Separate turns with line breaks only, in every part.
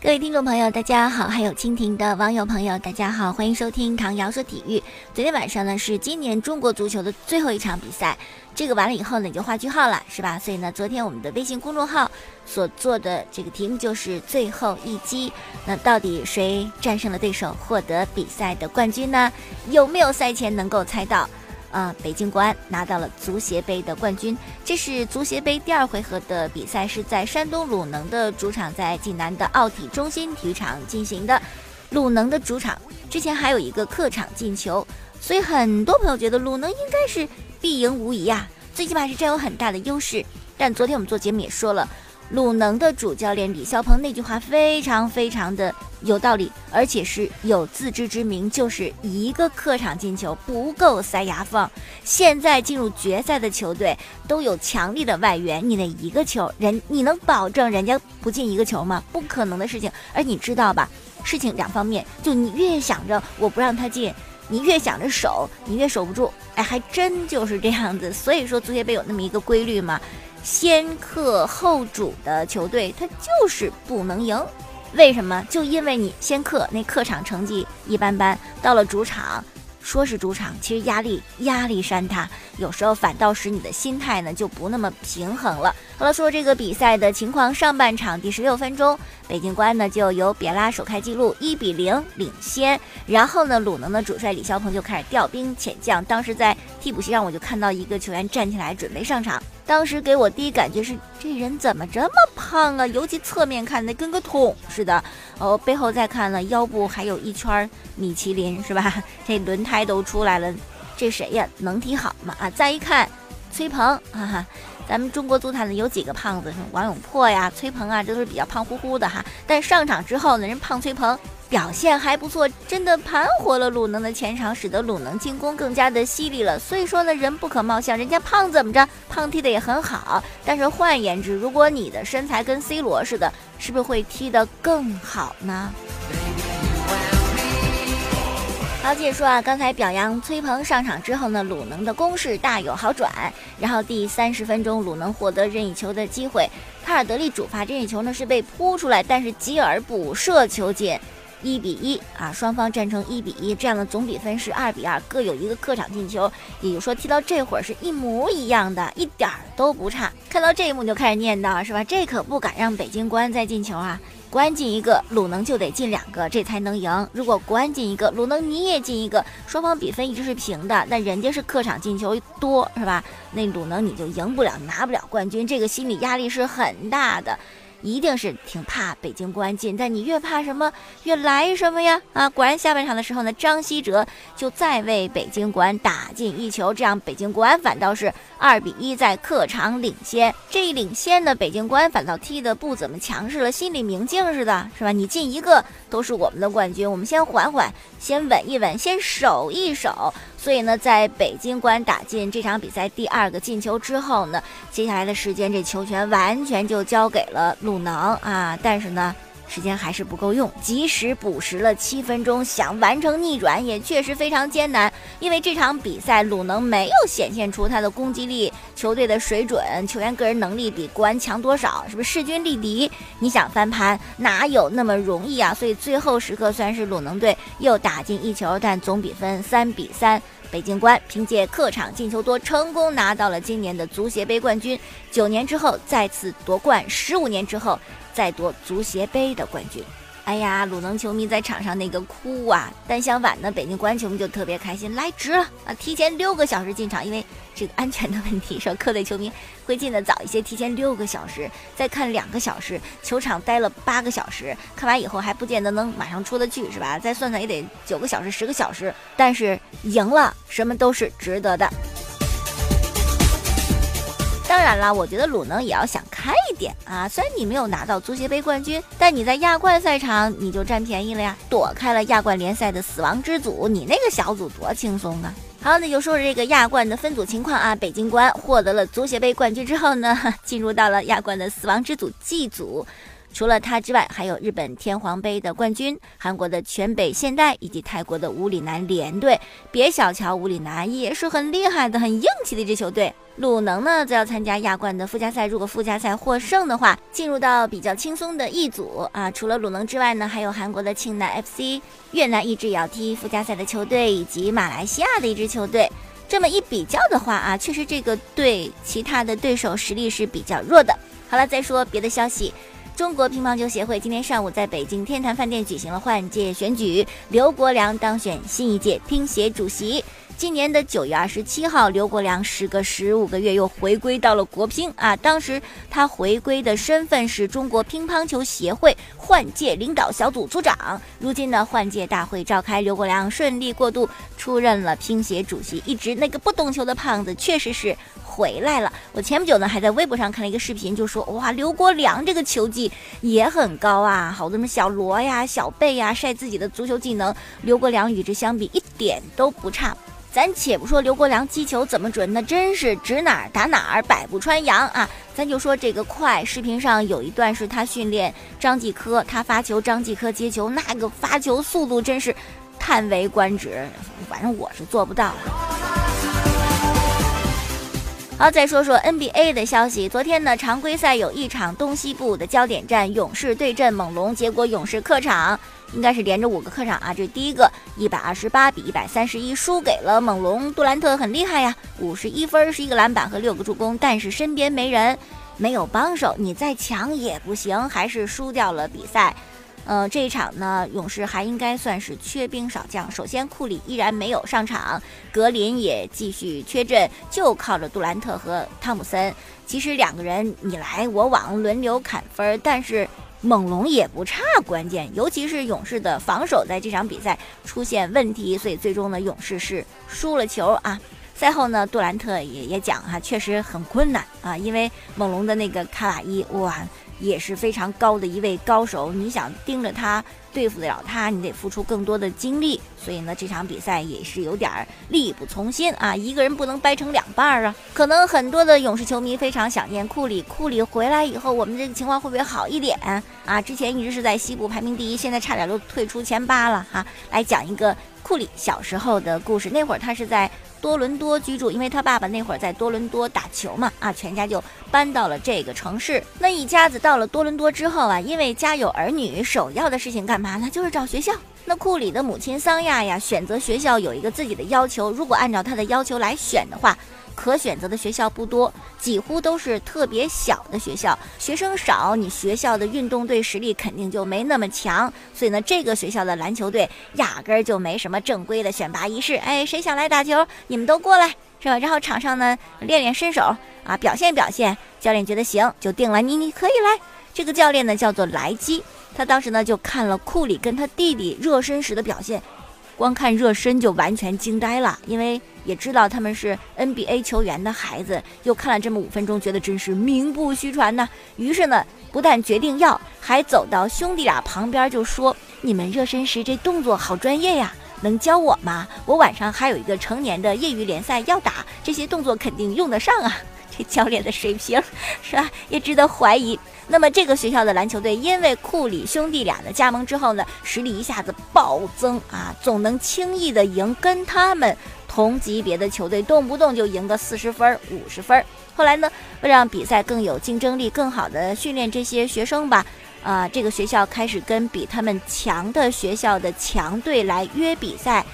各位听众朋友，大家好；还有蜻蜓的网友朋友，大家好，欢迎收听唐瑶说体育。昨天晚上呢，是今年中国足球的最后一场比赛。这个完了以后呢，你就画句号了，是吧？所以呢，昨天我们的微信公众号所做的这个题目就是最后一击。那到底谁战胜了对手，获得比赛？的冠军呢？有没有赛？前能够猜到？啊，北京国安拿到了足协杯的冠军。这是足协杯第二回合的比赛，是在山东鲁能的主场，在济南的奥体中心体育场进行的。鲁能的主场之前还有一个客场进球，所以很多朋友觉得鲁能应该是。必赢无疑啊，最起码是占有很大的优势。但昨天我们做节目也说了，鲁能的主教练李霄鹏那句话非常非常的有道理，而且是有自知之明，就是一个客场进球不够塞牙缝。现在进入决赛的球队都有强力的外援，你那一个球人，你能保证人家不进一个球吗？不可能的事情。而你知道吧，事情两方面，就你越想着我不让他进。你越想着守，你越守不住。哎，还真就是这样子。所以说，足协杯有那么一个规律嘛，先客后主的球队，他就是不能赢。为什么？就因为你先客，那客场成绩一般般，到了主场。说是主场，其实压力压力山大，有时候反倒使你的心态呢就不那么平衡了。好了，说这个比赛的情况，上半场第十六分钟，北京国安呢就由别拉首开纪录，一比零领先。然后呢，鲁能的主帅李霄鹏就开始调兵遣将。当时在替补席上，我就看到一个球员站起来准备上场。当时给我第一感觉是，这人怎么这么胖啊？尤其侧面看的跟个桶似的。哦，背后再看呢，腰部还有一圈米其林，是吧？这轮胎都出来了。这谁呀？能踢好吗？啊！再一看，崔鹏，哈哈，咱们中国足坛的有几个胖子？什么王永珀呀，崔鹏啊，这都是比较胖乎乎的哈。但上场之后呢，人胖崔鹏。表现还不错，真的盘活了鲁能的前场，使得鲁能进攻更加的犀利了。所以说呢，人不可貌相，人家胖怎么着，胖踢的也很好。但是换言之，如果你的身材跟 C 罗似的，是不是会踢得更好呢？好，继续说啊，刚才表扬崔鹏上场之后呢，鲁能的攻势大有好转。然后第三十分钟，鲁能获得任意球的机会，卡尔德利主罚任意球呢是被扑出来，但是吉尔补射球进。一比一啊，双方战成一比一，这样的总比分是二比二，各有一个客场进球，也就是说踢到这会儿是一模一样的，一点儿都不差。看到这一幕就开始念叨是吧？这可不敢让北京国安再进球啊！国安进一个，鲁能就得进两个，这才能赢。如果国安进一个，鲁能你也进一个，双方比分一直是平的，那人家是客场进球多是吧？那鲁能你就赢不了，拿不了冠军，这个心理压力是很大的。一定是挺怕北京国安进，但你越怕什么，越来什么呀？啊，果然下半场的时候呢，张稀哲就再为北京国安打进一球，这样北京国安反倒是二比一在客场领先。这一领先呢，北京国安反倒踢得不怎么强势了，心里明镜似的，是吧？你进一个都是我们的冠军，我们先缓缓，先稳一稳，先守一守。所以呢，在北京国安打进这场比赛第二个进球之后呢，接下来的时间这球权完全就交给了鲁能啊，但是呢。时间还是不够用，即使补时了七分钟，想完成逆转也确实非常艰难。因为这场比赛鲁能没有显现出他的攻击力、球队的水准、球员个人能力比国安强多少，是不是势均力敌？你想翻盘哪有那么容易啊？所以最后时刻虽然是鲁能队又打进一球，但总比分三比三，北京国安凭借客场进球多，成功拿到了今年的足协杯冠军。九年之后再次夺冠，十五年之后。再夺足协杯的冠军，哎呀，鲁能球迷在场上那个哭啊！但相反呢，北京国安球迷就特别开心，来值了啊！提前六个小时进场，因为这个安全的问题，说客队球迷会进的早一些，提前六个小时再看两个小时，球场待了八个小时，看完以后还不见得能马上出得去，是吧？再算算也得九个小时、十个小时，但是赢了，什么都是值得的。当然了，我觉得鲁能也要想开一点啊。虽然你没有拿到足协杯冠军，但你在亚冠赛场你就占便宜了呀，躲开了亚冠联赛的死亡之组。你那个小组多轻松啊！好，那就说说这个亚冠的分组情况啊。北京国安获得了足协杯冠军之后呢，进入到了亚冠的死亡之组 G 组。除了他之外，还有日本天皇杯的冠军、韩国的全北现代以及泰国的五里南联队。别小瞧五里南，也是很厉害的、很硬气的一支球队。鲁能呢，则要参加亚冠的附加赛。如果附加赛获胜的话，进入到比较轻松的一组啊。除了鲁能之外呢，还有韩国的庆南 FC、越南一支也要踢附加赛的球队，以及马来西亚的一支球队。这么一比较的话啊，确实这个对其他的对手实力是比较弱的。好了，再说别的消息。中国乒乓球协会今天上午在北京天坛饭店举行了换届选举，刘国梁当选新一届乒协主席。今年的九月二十七号，刘国梁时隔十五个月又回归到了国乒啊。当时他回归的身份是中国乒乓球协会换届领导小组组长。如今呢，换届大会召开，刘国梁顺利过渡，出任了乒协主席。一直那个不懂球的胖子，确实是。回来了，我前不久呢还在微博上看了一个视频，就说哇，刘国梁这个球技也很高啊，好多什么小罗呀、小贝呀晒自己的足球技能，刘国梁与之相比一点都不差。咱且不说刘国梁击球怎么准，那真是指哪儿打哪儿，百步穿杨啊。咱就说这个快，视频上有一段是他训练张继科，他发球，张继科接球，那个发球速度真是叹为观止，反正我是做不到。好，再说说 NBA 的消息。昨天呢，常规赛有一场东西部的焦点战，勇士对阵猛龙。结果勇士客场应该是连着五个客场啊，这第一个，一百二十八比一百三十一输给了猛龙。杜兰特很厉害呀，五十一分，是一个篮板和六个助攻，但是身边没人，没有帮手，你再强也不行，还是输掉了比赛。呃，这一场呢，勇士还应该算是缺兵少将。首先，库里依然没有上场，格林也继续缺阵，就靠着杜兰特和汤普森。其实两个人你来我往，轮流砍分，但是猛龙也不差关键，尤其是勇士的防守在这场比赛出现问题，所以最终呢，勇士是输了球啊。赛后呢，杜兰特也也讲哈，确实很困难啊，因为猛龙的那个卡瓦伊哇。也是非常高的一位高手，你想盯着他对付得了他，你得付出更多的精力。所以呢，这场比赛也是有点力不从心啊，一个人不能掰成两半儿啊。可能很多的勇士球迷非常想念库里，库里回来以后，我们这个情况会不会好一点啊？之前一直是在西部排名第一，现在差点都退出前八了哈。来讲一个库里小时候的故事，那会儿他是在。多伦多居住，因为他爸爸那会儿在多伦多打球嘛，啊，全家就搬到了这个城市。那一家子到了多伦多之后啊，因为家有儿女，首要的事情干嘛呢？就是找学校。那库里的母亲桑亚呀，选择学校有一个自己的要求，如果按照他的要求来选的话。可选择的学校不多，几乎都是特别小的学校，学生少，你学校的运动队实力肯定就没那么强。所以呢，这个学校的篮球队压根儿就没什么正规的选拔仪式。哎，谁想来打球，你们都过来，是吧？然后场上呢练练身手啊，表现表现。教练觉得行，就定了你，你可以来。这个教练呢叫做莱基，他当时呢就看了库里跟他弟弟热身时的表现。光看热身就完全惊呆了，因为也知道他们是 NBA 球员的孩子，又看了这么五分钟，觉得真是名不虚传呐。于是呢，不但决定要，还走到兄弟俩旁边就说：“你们热身时这动作好专业呀，能教我吗？我晚上还有一个成年的业余联赛要打，这些动作肯定用得上啊。”这教练的水平是吧，也值得怀疑。那么这个学校的篮球队，因为库里兄弟俩的加盟之后呢，实力一下子暴增啊，总能轻易的赢跟他们同级别的球队，动不动就赢个四十分、五十分。后来呢，为了让比赛更有竞争力，更好的训练这些学生吧，啊，这个学校开始跟比他们强的学校的强队来约比赛，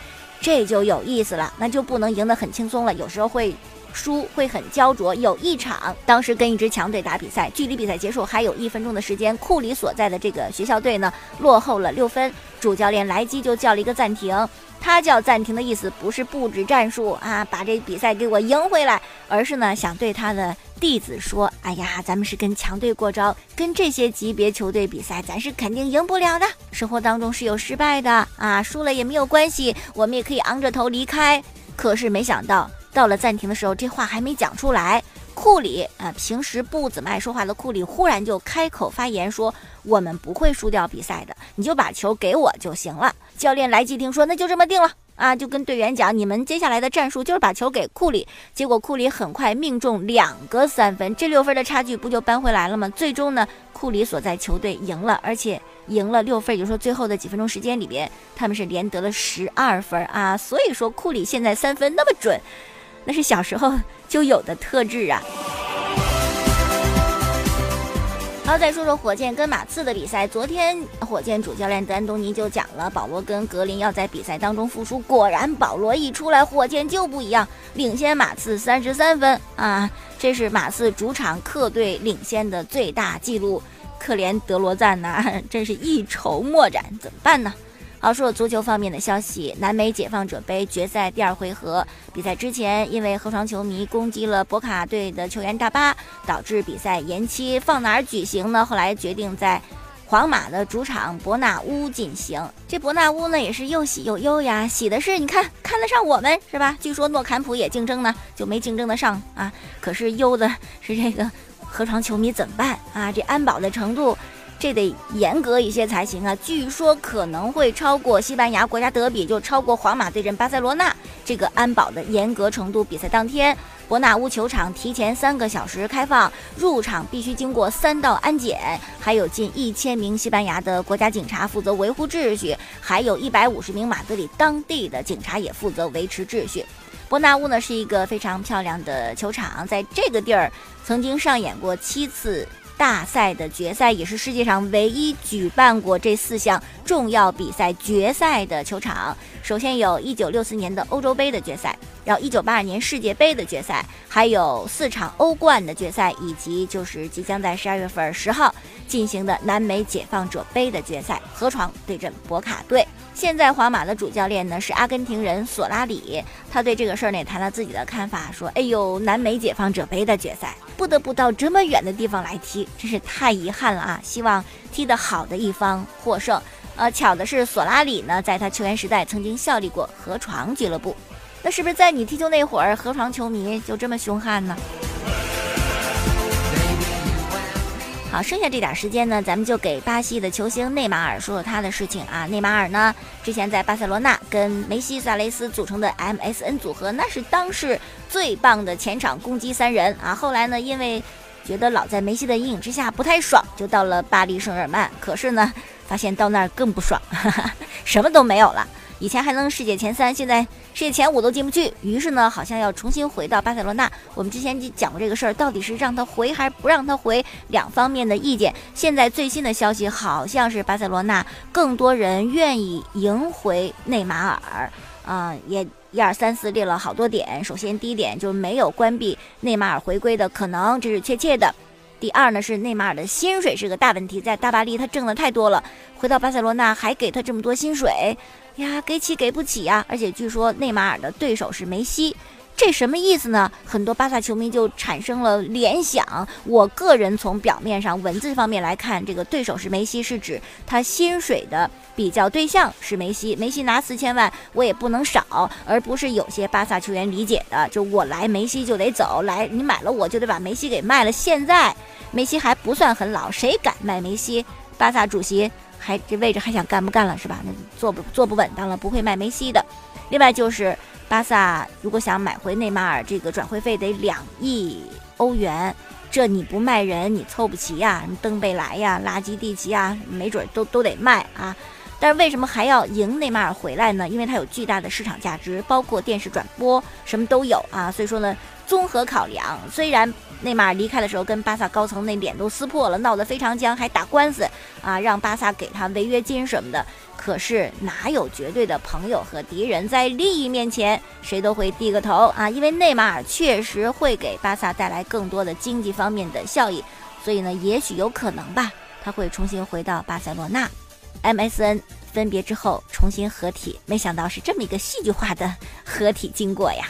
这就有意思了，那就不能赢得很轻松了，有时候会。输会很焦灼。有一场，当时跟一支强队打比赛，距离比赛结束还有一分钟的时间，库里所在的这个学校队呢落后了六分，主教练莱基就叫了一个暂停。他叫暂停的意思不是布置战术啊，把这比赛给我赢回来，而是呢想对他的弟子说：“哎呀，咱们是跟强队过招，跟这些级别球队比赛，咱是肯定赢不了的。生活当中是有失败的啊，输了也没有关系，我们也可以昂着头离开。可是没想到。”到了暂停的时候，这话还没讲出来，库里啊，平时不怎么爱说话的库里，忽然就开口发言说：“我们不会输掉比赛的，你就把球给我就行了。”教练莱基听说，那就这么定了，啊，就跟队员讲，你们接下来的战术就是把球给库里。结果库里很快命中两个三分，这六分的差距不就扳回来了吗？最终呢，库里所在球队赢了，而且赢了六分，也就是说最后的几分钟时间里边，他们是连得了十二分啊。所以说库里现在三分那么准，那是小时候就有的特质啊。好，再说说火箭跟马刺的比赛。昨天火箭主教练丹东尼就讲了，保罗跟格林要在比赛当中复出。果然，保罗一出来，火箭就不一样，领先马刺三十三分啊！这是马刺主场客队领先的最大纪录。可怜德罗赞呐，真是一筹莫展，怎么办呢？好，说足球方面的消息，南美解放者杯决赛第二回合比赛之前，因为河床球迷攻击了博卡队的球员大巴，导致比赛延期，放哪儿举行呢？后来决定在皇马的主场伯纳乌进行。这伯纳乌呢，也是又喜又忧呀。喜的是，你看看得上我们是吧？据说诺坎普也竞争呢，就没竞争得上啊。可是忧的是这个河床球迷怎么办啊？这安保的程度。这得严格一些才行啊！据说可能会超过西班牙国家德比，就超过皇马对阵巴塞罗那这个安保的严格程度。比赛当天，伯纳乌球场提前三个小时开放，入场必须经过三道安检，还有近一千名西班牙的国家警察负责维护秩序，还有一百五十名马德里当地的警察也负责维持秩序。伯纳乌呢是一个非常漂亮的球场，在这个地儿曾经上演过七次。大赛的决赛也是世界上唯一举办过这四项重要比赛决赛的球场。首先有1964年的欧洲杯的决赛，然后一九八二年世界杯的决赛，还有四场欧冠的决赛，以及就是即将在十二月份十号进行的南美解放者杯的决赛，河床对阵博卡队。现在皇马的主教练呢是阿根廷人索拉里，他对这个事儿呢谈了自己的看法，说：“哎呦，南美解放者杯的决赛不得不到这么远的地方来踢，真是太遗憾了啊！希望踢得好的一方获胜。呃，巧的是索拉里呢，在他球员时代曾经效力过河床俱乐部，那是不是在你踢球那会儿，河床球迷就这么凶悍呢？”好，剩下这点时间呢，咱们就给巴西的球星内马尔说说他的事情啊。内马尔呢，之前在巴塞罗那跟梅西、萨雷斯组成的 MSN 组合，那是当时最棒的前场攻击三人啊。后来呢，因为觉得老在梅西的阴影之下不太爽，就到了巴黎圣日耳曼。可是呢，发现到那儿更不爽，什么都没有了。以前还能世界前三，现在世界前五都进不去。于是呢，好像要重新回到巴塞罗那。我们之前讲过这个事儿，到底是让他回还是不让他回，两方面的意见。现在最新的消息好像是巴塞罗那更多人愿意赢回内马尔。啊，也一二三四列了好多点。首先第一点就是没有关闭内马尔回归的可能，这是确切的。第二呢是内马尔的薪水是个大问题，在大巴黎他挣的太多了，回到巴塞罗那还给他这么多薪水。呀，给起给不起呀！而且据说内马尔的对手是梅西，这什么意思呢？很多巴萨球迷就产生了联想。我个人从表面上文字方面来看，这个对手是梅西，是指他薪水的比较对象是梅西。梅西拿四千万，我也不能少，而不是有些巴萨球员理解的，就我来梅西就得走，来你买了我就得把梅西给卖了。现在梅西还不算很老，谁敢卖梅西？巴萨主席。还这位置还想干不干了是吧？那坐不坐不稳当了，不会卖梅西的。另外就是巴萨如果想买回内马尔，这个转会费得两亿欧元，这你不卖人你凑不齐呀。什么登贝莱呀、拉基蒂奇啊，没准都都得卖啊。但是为什么还要赢内马尔回来呢？因为它有巨大的市场价值，包括电视转播什么都有啊。所以说呢，综合考量，虽然。内马尔离开的时候，跟巴萨高层那脸都撕破了，闹得非常僵，还打官司啊，让巴萨给他违约金什么的。可是哪有绝对的朋友和敌人，在利益面前，谁都会低个头啊。因为内马尔确实会给巴萨带来更多的经济方面的效益，所以呢，也许有可能吧，他会重新回到巴塞罗那。MSN 分别之后重新合体，没想到是这么一个戏剧化的 合体经过呀。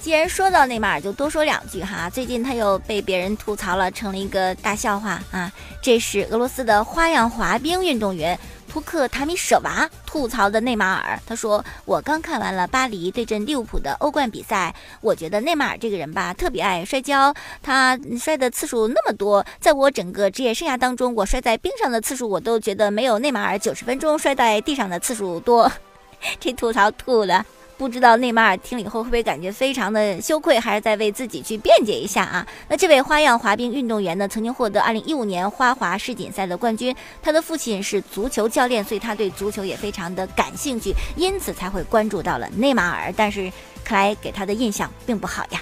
既然说到内马尔，就多说两句哈。最近他又被别人吐槽了，成了一个大笑话啊。这是俄罗斯的花样滑冰运动员图克塔米舍娃吐槽的内马尔。他说：“我刚看完了巴黎对阵利物浦的欧冠比赛，我觉得内马尔这个人吧，特别爱摔跤。他摔的次数那么多，在我整个职业生涯当中，我摔在冰上的次数，我都觉得没有内马尔九十分钟摔在地上的次数多。”这吐槽吐的。不知道内马尔听了以后会不会感觉非常的羞愧，还是在为自己去辩解一下啊？那这位花样滑冰运动员呢，曾经获得2015年花滑世锦赛的冠军，他的父亲是足球教练，所以他对足球也非常的感兴趣，因此才会关注到了内马尔。但是克莱给他的印象并不好呀。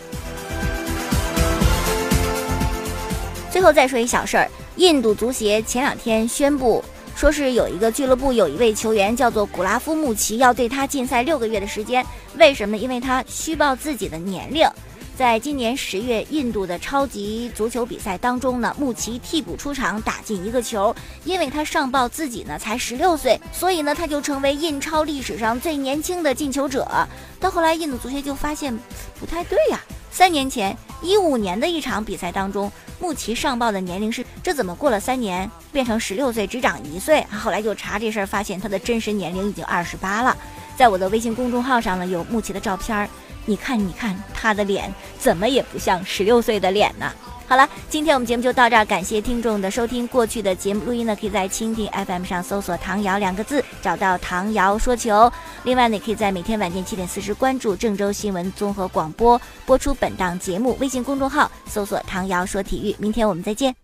最后再说一小事儿，印度足协前两天宣布。说是有一个俱乐部有一位球员叫做古拉夫穆奇，要对他禁赛六个月的时间。为什么？因为他虚报自己的年龄。在今年十月，印度的超级足球比赛当中呢，穆奇替补出场打进一个球，因为他上报自己呢才十六岁，所以呢他就成为印超历史上最年轻的进球者。到后来，印度足协就发现不太对呀。三年前，一五年的一场比赛当中，穆奇上报的年龄是这怎么过了三年变成十六岁，只长一岁？后来就查这事儿，发现他的真实年龄已经二十八了。在我的微信公众号上呢，有穆奇的照片儿，你看，你看他的脸怎么也不像十六岁的脸呢？好了，今天我们节目就到这儿，感谢听众的收听。过去的节目录音呢，可以在蜻蜓 FM 上搜索“唐瑶”两个字，找到唐瑶说球。另外呢，可以在每天晚间七点四十关注郑州新闻综合广播播出本档节目。微信公众号搜索“唐瑶说体育”。明天我们再见。